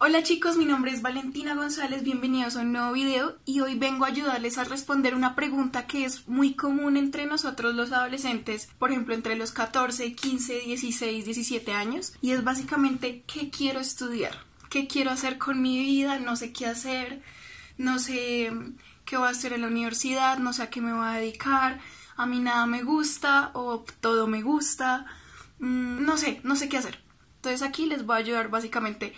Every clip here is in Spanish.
Hola chicos, mi nombre es Valentina González, bienvenidos a un nuevo video y hoy vengo a ayudarles a responder una pregunta que es muy común entre nosotros los adolescentes, por ejemplo entre los 14, 15, 16, 17 años y es básicamente ¿qué quiero estudiar? ¿Qué quiero hacer con mi vida? No sé qué hacer, no sé qué voy a hacer en la universidad, no sé a qué me voy a dedicar, a mí nada me gusta o todo me gusta, mm, no sé, no sé qué hacer. Entonces aquí les voy a ayudar básicamente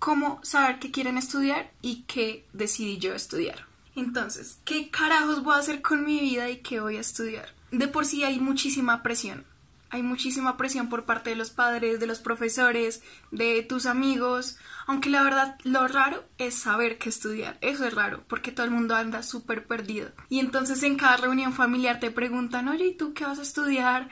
cómo saber qué quieren estudiar y qué decidí yo estudiar. Entonces, ¿qué carajos voy a hacer con mi vida y qué voy a estudiar? De por sí hay muchísima presión. Hay muchísima presión por parte de los padres, de los profesores, de tus amigos, aunque la verdad lo raro es saber qué estudiar. Eso es raro, porque todo el mundo anda súper perdido. Y entonces en cada reunión familiar te preguntan, oye, ¿y tú qué vas a estudiar?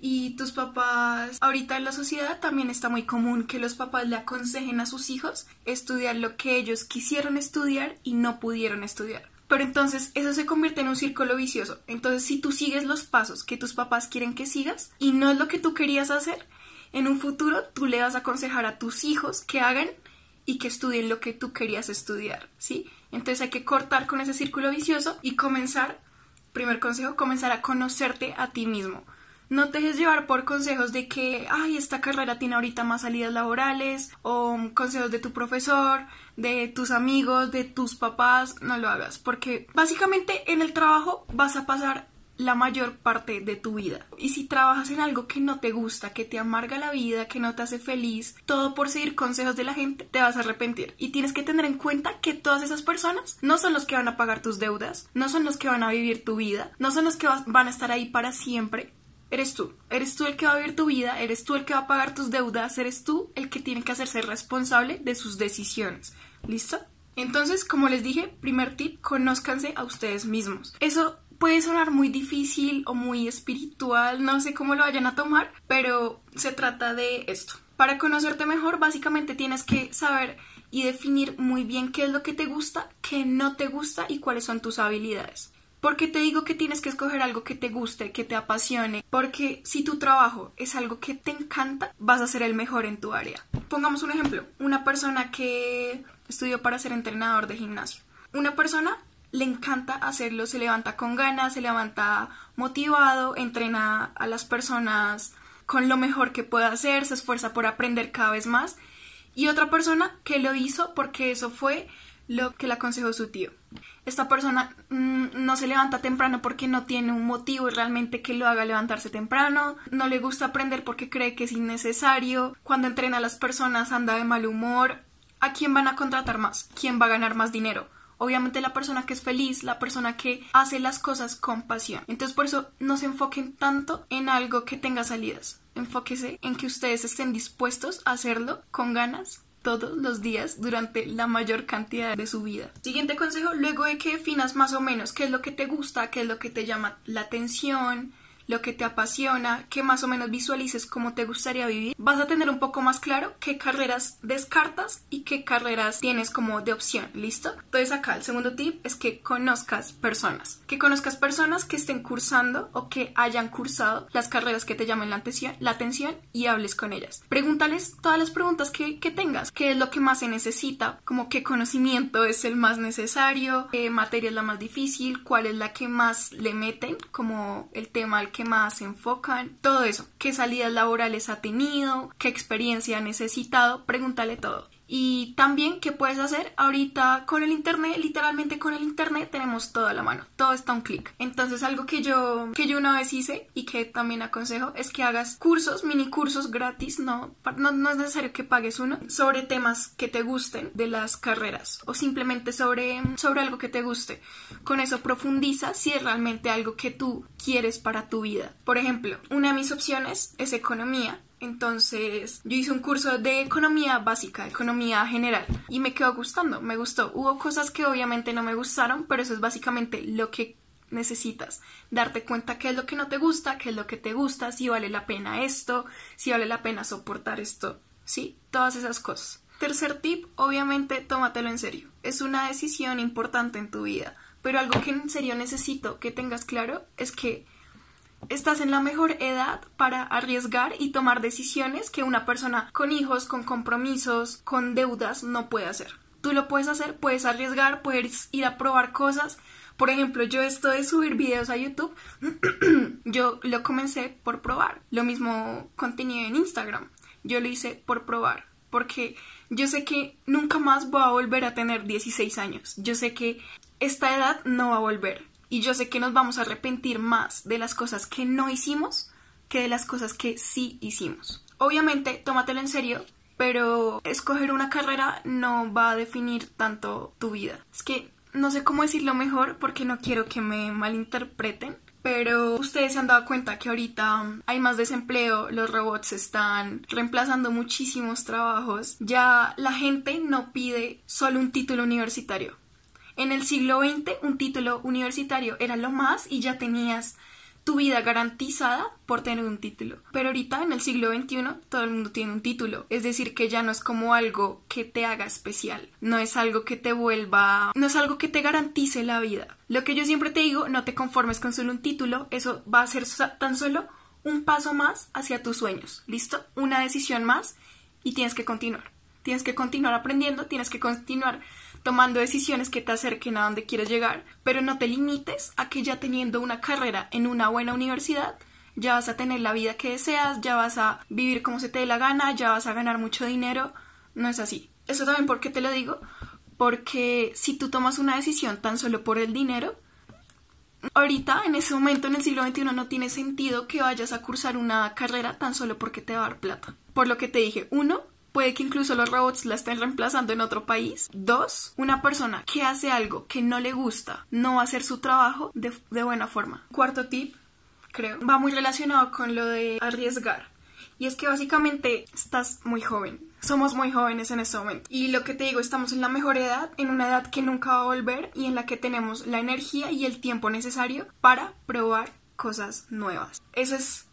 Y tus papás, ahorita en la sociedad también está muy común que los papás le aconsejen a sus hijos estudiar lo que ellos quisieron estudiar y no pudieron estudiar. Pero entonces eso se convierte en un círculo vicioso. Entonces si tú sigues los pasos que tus papás quieren que sigas y no es lo que tú querías hacer, en un futuro tú le vas a aconsejar a tus hijos que hagan y que estudien lo que tú querías estudiar, ¿sí? Entonces hay que cortar con ese círculo vicioso y comenzar, primer consejo, comenzar a conocerte a ti mismo no te dejes llevar por consejos de que, ay, esta carrera tiene ahorita más salidas laborales, o consejos de tu profesor, de tus amigos, de tus papás, no lo hagas, porque básicamente en el trabajo vas a pasar la mayor parte de tu vida. Y si trabajas en algo que no te gusta, que te amarga la vida, que no te hace feliz, todo por seguir consejos de la gente, te vas a arrepentir. Y tienes que tener en cuenta que todas esas personas no son los que van a pagar tus deudas, no son los que van a vivir tu vida, no son los que van a estar ahí para siempre eres tú. Eres tú el que va a vivir tu vida, eres tú el que va a pagar tus deudas, eres tú el que tiene que hacerse responsable de sus decisiones. ¿Listo? Entonces, como les dije, primer tip, conózcanse a ustedes mismos. Eso puede sonar muy difícil o muy espiritual, no sé cómo lo vayan a tomar, pero se trata de esto. Para conocerte mejor, básicamente tienes que saber y definir muy bien qué es lo que te gusta, qué no te gusta y cuáles son tus habilidades. ¿Por qué te digo que tienes que escoger algo que te guste, que te apasione? Porque si tu trabajo es algo que te encanta, vas a ser el mejor en tu área. Pongamos un ejemplo, una persona que estudió para ser entrenador de gimnasio. Una persona le encanta hacerlo, se levanta con ganas, se levanta motivado, entrena a las personas con lo mejor que puede hacer, se esfuerza por aprender cada vez más. Y otra persona que lo hizo porque eso fue lo que le aconsejó su tío. Esta persona mm, no se levanta temprano porque no tiene un motivo realmente que lo haga levantarse temprano, no le gusta aprender porque cree que es innecesario, cuando entrena a las personas anda de mal humor. ¿A quién van a contratar más? ¿Quién va a ganar más dinero? Obviamente la persona que es feliz, la persona que hace las cosas con pasión. Entonces por eso no se enfoquen tanto en algo que tenga salidas. Enfóquese en que ustedes estén dispuestos a hacerlo con ganas todos los días durante la mayor cantidad de su vida. Siguiente consejo, luego de que definas más o menos qué es lo que te gusta, qué es lo que te llama la atención, lo que te apasiona, que más o menos visualices cómo te gustaría vivir, vas a tener un poco más claro qué carreras descartas y qué carreras tienes como de opción, ¿listo? Entonces acá el segundo tip es que conozcas personas, que conozcas personas que estén cursando o que hayan cursado las carreras que te llamen la atención, la atención y hables con ellas. Pregúntales todas las preguntas que, que tengas, qué es lo que más se necesita, como qué conocimiento es el más necesario, qué materia es la más difícil, cuál es la que más le meten, como el tema al que más se enfocan, todo eso, qué salidas laborales ha tenido, qué experiencia ha necesitado, pregúntale todo. Y también qué puedes hacer ahorita con el internet, literalmente con el internet tenemos todo a la mano, todo está a un clic. Entonces algo que yo que yo una vez hice y que también aconsejo es que hagas cursos, mini cursos gratis, no, no, no es necesario que pagues uno, sobre temas que te gusten de las carreras o simplemente sobre, sobre algo que te guste. Con eso profundiza si es realmente algo que tú quieres para tu vida. Por ejemplo, una de mis opciones es economía entonces yo hice un curso de economía básica, economía general, y me quedó gustando, me gustó. Hubo cosas que obviamente no me gustaron, pero eso es básicamente lo que necesitas. Darte cuenta qué es lo que no te gusta, qué es lo que te gusta, si vale la pena esto, si vale la pena soportar esto, ¿sí? Todas esas cosas. Tercer tip, obviamente tómatelo en serio. Es una decisión importante en tu vida, pero algo que en serio necesito que tengas claro es que Estás en la mejor edad para arriesgar y tomar decisiones que una persona con hijos, con compromisos, con deudas no puede hacer. Tú lo puedes hacer, puedes arriesgar, puedes ir a probar cosas. Por ejemplo, yo esto de subir videos a YouTube, yo lo comencé por probar. Lo mismo contenido en Instagram. Yo lo hice por probar. Porque yo sé que nunca más voy a volver a tener 16 años. Yo sé que esta edad no va a volver. Y yo sé que nos vamos a arrepentir más de las cosas que no hicimos que de las cosas que sí hicimos. Obviamente, tómatelo en serio, pero escoger una carrera no va a definir tanto tu vida. Es que no sé cómo decirlo mejor porque no quiero que me malinterpreten, pero ustedes se han dado cuenta que ahorita hay más desempleo, los robots están reemplazando muchísimos trabajos, ya la gente no pide solo un título universitario. En el siglo XX un título universitario era lo más y ya tenías tu vida garantizada por tener un título. Pero ahorita en el siglo XXI todo el mundo tiene un título. Es decir, que ya no es como algo que te haga especial. No es algo que te vuelva... No es algo que te garantice la vida. Lo que yo siempre te digo, no te conformes con solo un título. Eso va a ser tan solo un paso más hacia tus sueños. ¿Listo? Una decisión más y tienes que continuar. Tienes que continuar aprendiendo, tienes que continuar tomando decisiones que te acerquen a donde quieres llegar, pero no te limites a que ya teniendo una carrera en una buena universidad ya vas a tener la vida que deseas, ya vas a vivir como se te dé la gana, ya vas a ganar mucho dinero. No es así. Eso también porque te lo digo, porque si tú tomas una decisión tan solo por el dinero, ahorita, en ese momento, en el siglo XXI, no tiene sentido que vayas a cursar una carrera tan solo porque te va a dar plata. Por lo que te dije, uno, puede que incluso los robots la estén reemplazando en otro país. Dos, una persona que hace algo que no le gusta no va a hacer su trabajo de, buena forma. Cuarto tip, creo, va muy relacionado con lo de arriesgar. Y es que básicamente estás muy joven. Somos muy jóvenes en este momento. Y lo que te digo, estamos en la mejor edad, en una edad que nunca va a volver y en la que tenemos la energía y el tiempo necesario para probar cosas nuevas. Eso es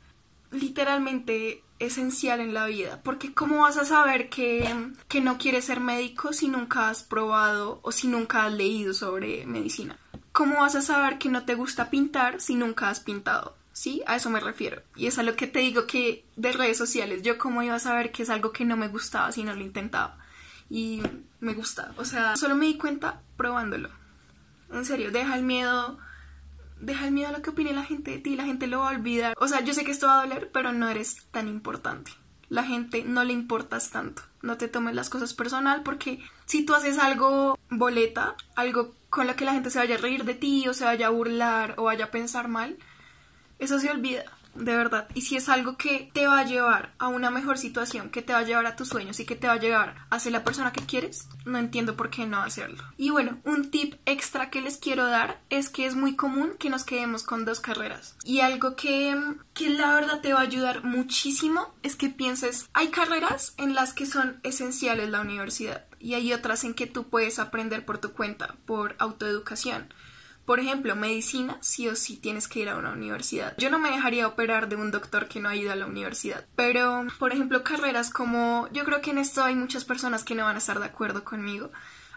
literalmente esencial en la vida, porque ¿cómo vas a saber que, que no quieres ser médico si nunca has probado o si nunca has leído sobre medicina? ¿Cómo vas a saber que no te gusta pintar si nunca has pintado? ¿Sí? A eso me refiero. Y es a lo que te digo que de redes sociales, yo cómo iba a saber que es algo que no me gustaba si no lo intentaba. Y me gusta. O sea, solo me di cuenta probándolo. En serio, deja el miedo deja el miedo a lo que opine la gente de ti, la gente lo va a olvidar. O sea, yo sé que esto va a doler, pero no eres tan importante. La gente no le importas tanto. No te tomes las cosas personal porque si tú haces algo boleta, algo con lo que la gente se vaya a reír de ti o se vaya a burlar o vaya a pensar mal, eso se olvida de verdad. Y si es algo que te va a llevar a una mejor situación, que te va a llevar a tus sueños y que te va a llevar a ser la persona que quieres, no entiendo por qué no hacerlo. Y bueno, un tip extra que les quiero dar es que es muy común que nos quedemos con dos carreras. Y algo que, que la verdad te va a ayudar muchísimo es que pienses, hay carreras en las que son esenciales la universidad y hay otras en que tú puedes aprender por tu cuenta, por autoeducación. Por ejemplo, medicina, sí o sí tienes que ir a una universidad. Yo no me dejaría operar de un doctor que no ha ido a la universidad. Pero, por ejemplo, carreras como... Yo creo que en esto hay muchas personas que no van a estar de acuerdo conmigo.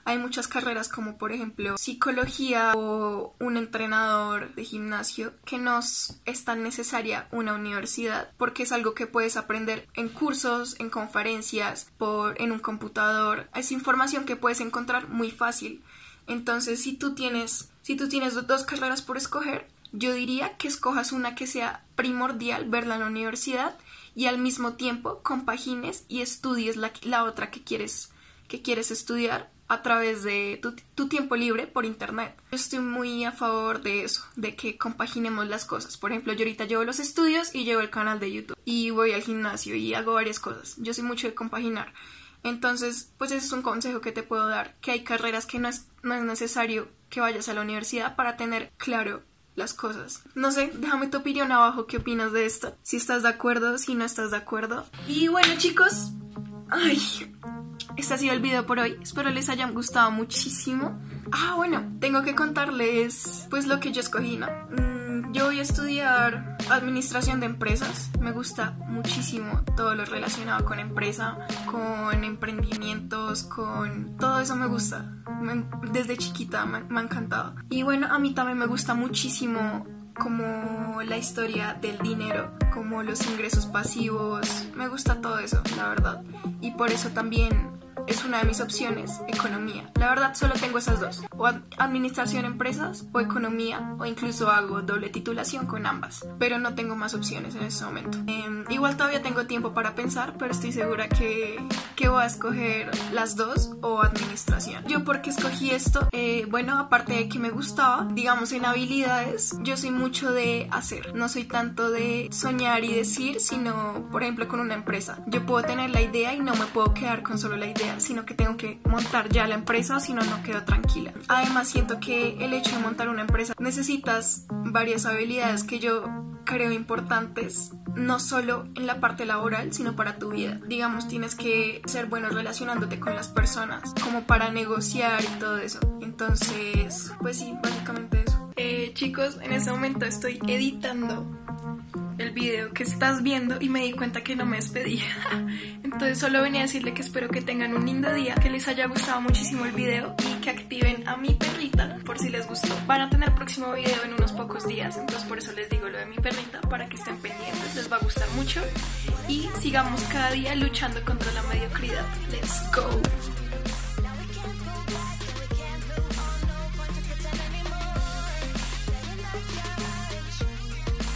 Hay muchas carreras como, por ejemplo, psicología o un entrenador de gimnasio que no es tan necesaria una universidad porque es algo que puedes aprender en cursos, en conferencias, por, en un computador. Es información que puedes encontrar muy fácil. Entonces, si tú tienes si tú tienes dos carreras por escoger, yo diría que escojas una que sea primordial verla en la universidad y al mismo tiempo compagines y estudies la, la otra que quieres, que quieres estudiar a través de tu, tu, tiempo libre por internet. Yo estoy muy a favor de eso, de que compaginemos las cosas. Por ejemplo, yo ahorita llevo los estudios y llevo el canal de YouTube y voy al gimnasio y hago varias cosas. Yo soy mucho de compaginar. Entonces, pues ese es un consejo que te puedo dar, que hay carreras que no es, no es necesario que vayas a la universidad para tener claro las cosas. No sé, déjame tu opinión abajo, qué opinas de esto, si estás de acuerdo, si no estás de acuerdo. Y bueno chicos, ay, este ha sido el video por hoy, espero les haya gustado muchísimo. Ah, bueno, tengo que contarles pues lo que yo escogí, ¿no? Yo voy a estudiar administración de empresas. Me gusta muchísimo todo lo relacionado con empresa, con emprendimientos, con todo eso me gusta. desde chiquita me, me ha encantado. Y bueno, a mí también me gusta muchísimo como la historia del dinero, como los ingresos pasivos. Me gusta todo eso, la verdad. Y por eso también es una de mis opciones, economía. La verdad solo tengo esas dos, o administración empresas o economía, o incluso hago doble titulación con ambas, pero no tengo más opciones en este momento. Em, igual todavía tengo tiempo para pensar, pero estoy segura que, que voy a escoger las dos o administración. Yo porque escogí esto, eh, bueno, aparte de que me gustaba, digamos en habilidades, yo soy mucho de hacer, no soy tanto de soñar y decir, sino por ejemplo con una empresa. Yo puedo tener la idea y no me puedo quedar con solo la idea sino que tengo que montar ya la empresa, si no, no quedo tranquila. Además, siento que el hecho de montar una empresa necesitas varias habilidades que yo creo importantes, no solo en la parte laboral, sino para tu vida. Digamos, tienes que ser bueno relacionándote con las personas, como para negociar y todo eso. Entonces, pues sí, básicamente eso. Eh, chicos, en este momento estoy editando el video que estás viendo y me di cuenta que no me despedí. Entonces solo venía a decirle que espero que tengan un lindo día, que les haya gustado muchísimo el video y que activen a mi perrita por si les gustó. Van a tener próximo video en unos pocos días, entonces por eso les digo lo de mi perrita para que estén pendientes, les va a gustar mucho y sigamos cada día luchando contra la mediocridad. Let's go.